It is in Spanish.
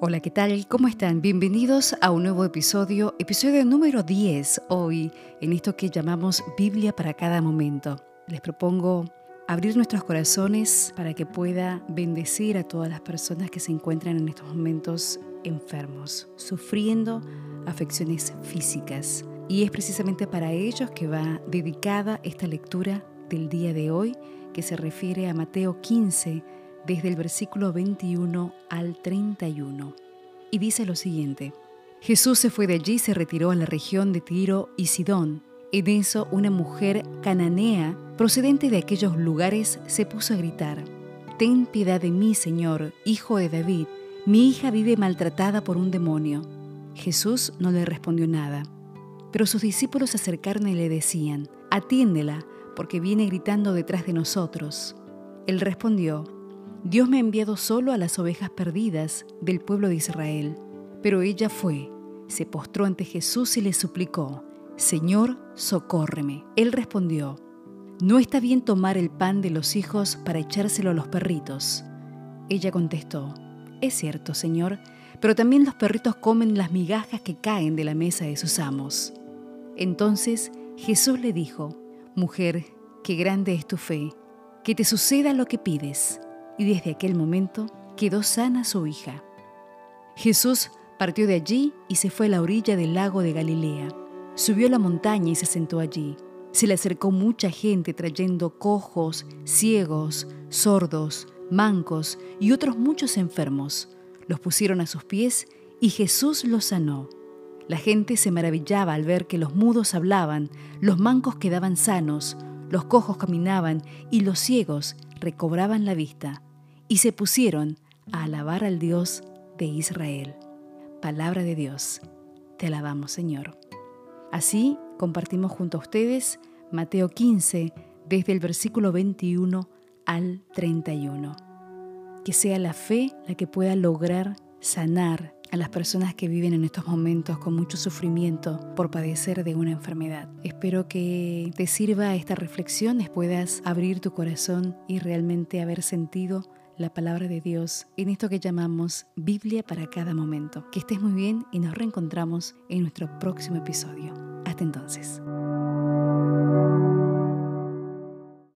Hola, ¿qué tal? ¿Cómo están? Bienvenidos a un nuevo episodio, episodio número 10 hoy, en esto que llamamos Biblia para cada momento. Les propongo abrir nuestros corazones para que pueda bendecir a todas las personas que se encuentran en estos momentos enfermos, sufriendo afecciones físicas. Y es precisamente para ellos que va dedicada esta lectura del día de hoy, que se refiere a Mateo 15, desde el versículo 21 al 31. Y dice lo siguiente. Jesús se fue de allí y se retiró a la región de Tiro y Sidón. En eso una mujer cananea, procedente de aquellos lugares, se puso a gritar, Ten piedad de mí, Señor, hijo de David, mi hija vive maltratada por un demonio. Jesús no le respondió nada. Pero sus discípulos se acercaron y le decían, Atiéndela, porque viene gritando detrás de nosotros. Él respondió, Dios me ha enviado solo a las ovejas perdidas del pueblo de Israel. Pero ella fue, se postró ante Jesús y le suplicó, Señor, socórreme. Él respondió, No está bien tomar el pan de los hijos para echárselo a los perritos. Ella contestó, Es cierto, Señor, pero también los perritos comen las migajas que caen de la mesa de sus amos. Entonces Jesús le dijo, Mujer, qué grande es tu fe, que te suceda lo que pides y desde aquel momento quedó sana su hija. Jesús partió de allí y se fue a la orilla del lago de Galilea. Subió a la montaña y se sentó allí. Se le acercó mucha gente trayendo cojos, ciegos, sordos, mancos y otros muchos enfermos. Los pusieron a sus pies y Jesús los sanó. La gente se maravillaba al ver que los mudos hablaban, los mancos quedaban sanos, los cojos caminaban y los ciegos recobraban la vista y se pusieron a alabar al Dios de Israel. Palabra de Dios. Te alabamos, Señor. Así compartimos junto a ustedes Mateo 15, desde el versículo 21 al 31. Que sea la fe la que pueda lograr sanar a las personas que viven en estos momentos con mucho sufrimiento por padecer de una enfermedad. Espero que te sirva esta reflexión, puedas abrir tu corazón y realmente haber sentido la palabra de Dios en esto que llamamos Biblia para cada momento. Que estés muy bien y nos reencontramos en nuestro próximo episodio. Hasta entonces.